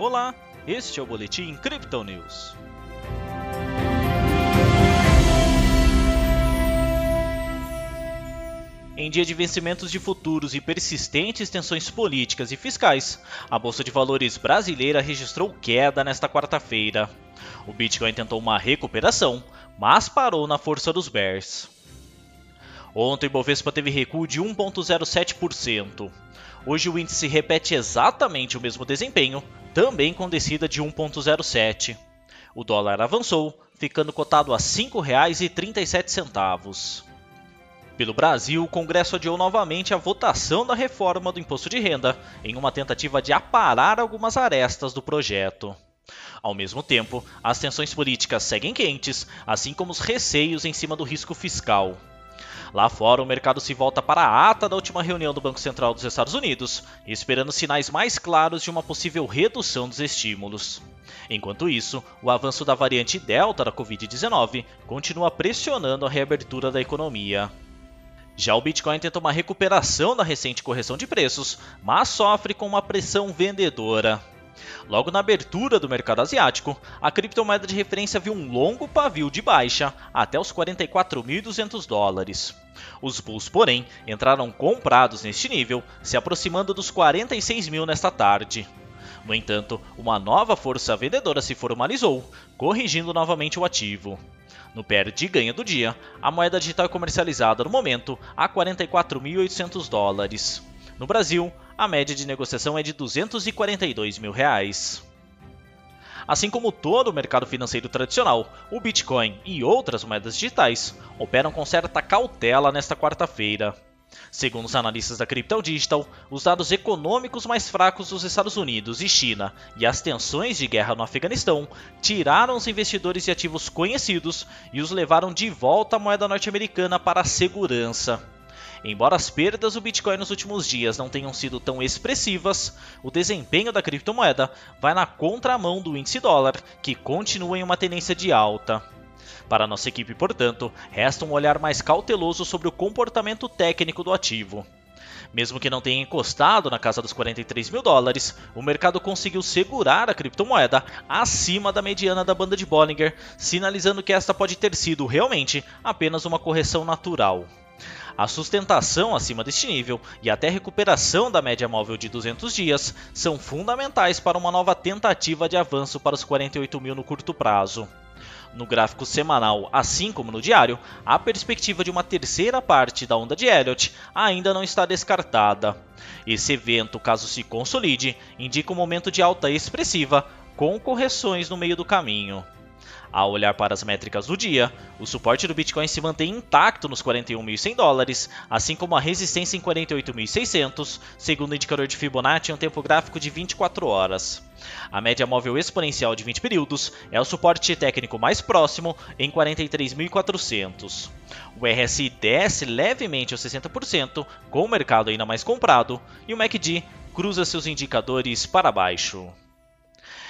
Olá, este é o Boletim Crypto News. Em dia de vencimentos de futuros e persistentes tensões políticas e fiscais, a Bolsa de Valores brasileira registrou queda nesta quarta-feira. O Bitcoin tentou uma recuperação, mas parou na força dos bears. Ontem o Bovespa teve recuo de 1,07%. Hoje o índice repete exatamente o mesmo desempenho, também com descida de 1,07. O dólar avançou, ficando cotado a R$ 5,37. Pelo Brasil, o Congresso adiou novamente a votação da reforma do imposto de renda, em uma tentativa de aparar algumas arestas do projeto. Ao mesmo tempo, as tensões políticas seguem quentes, assim como os receios em cima do risco fiscal. Lá fora, o mercado se volta para a ata da última reunião do Banco Central dos Estados Unidos, esperando sinais mais claros de uma possível redução dos estímulos. Enquanto isso, o avanço da variante Delta da Covid-19 continua pressionando a reabertura da economia. Já o Bitcoin tenta uma recuperação da recente correção de preços, mas sofre com uma pressão vendedora. Logo na abertura do mercado asiático, a criptomoeda de referência viu um longo pavio de baixa até os 44.200 dólares. Os bulls, porém, entraram comprados neste nível, se aproximando dos 46 mil nesta tarde. No entanto, uma nova força vendedora se formalizou, corrigindo novamente o ativo. No pair de ganho do dia, a moeda digital é comercializada no momento a 44.800 dólares. No Brasil, a média de negociação é de 242 mil reais. Assim como todo o mercado financeiro tradicional, o Bitcoin e outras moedas digitais operam com certa cautela nesta quarta-feira. Segundo os analistas da Crypto Digital, os dados econômicos mais fracos dos Estados Unidos e China e as tensões de guerra no Afeganistão tiraram os investidores de ativos conhecidos e os levaram de volta à moeda norte-americana para a segurança. Embora as perdas do Bitcoin nos últimos dias não tenham sido tão expressivas, o desempenho da criptomoeda vai na contramão do índice dólar, que continua em uma tendência de alta. Para nossa equipe, portanto, resta um olhar mais cauteloso sobre o comportamento técnico do ativo. Mesmo que não tenha encostado na casa dos 43 mil dólares, o mercado conseguiu segurar a criptomoeda acima da mediana da banda de Bollinger, sinalizando que esta pode ter sido realmente apenas uma correção natural. A sustentação acima deste nível e até recuperação da média móvel de 200 dias são fundamentais para uma nova tentativa de avanço para os 48 mil no curto prazo. No gráfico semanal, assim como no diário, a perspectiva de uma terceira parte da onda de Elliott ainda não está descartada. Esse evento, caso se consolide, indica um momento de alta expressiva, com correções no meio do caminho. Ao olhar para as métricas do dia, o suporte do Bitcoin se mantém intacto nos 41.100 dólares, assim como a resistência em 48.600, segundo o indicador de Fibonacci em um tempo gráfico de 24 horas. A média móvel exponencial de 20 períodos é o suporte técnico mais próximo em 43.400. O RSI desce levemente aos 60%, com o mercado ainda mais comprado, e o MACD cruza seus indicadores para baixo.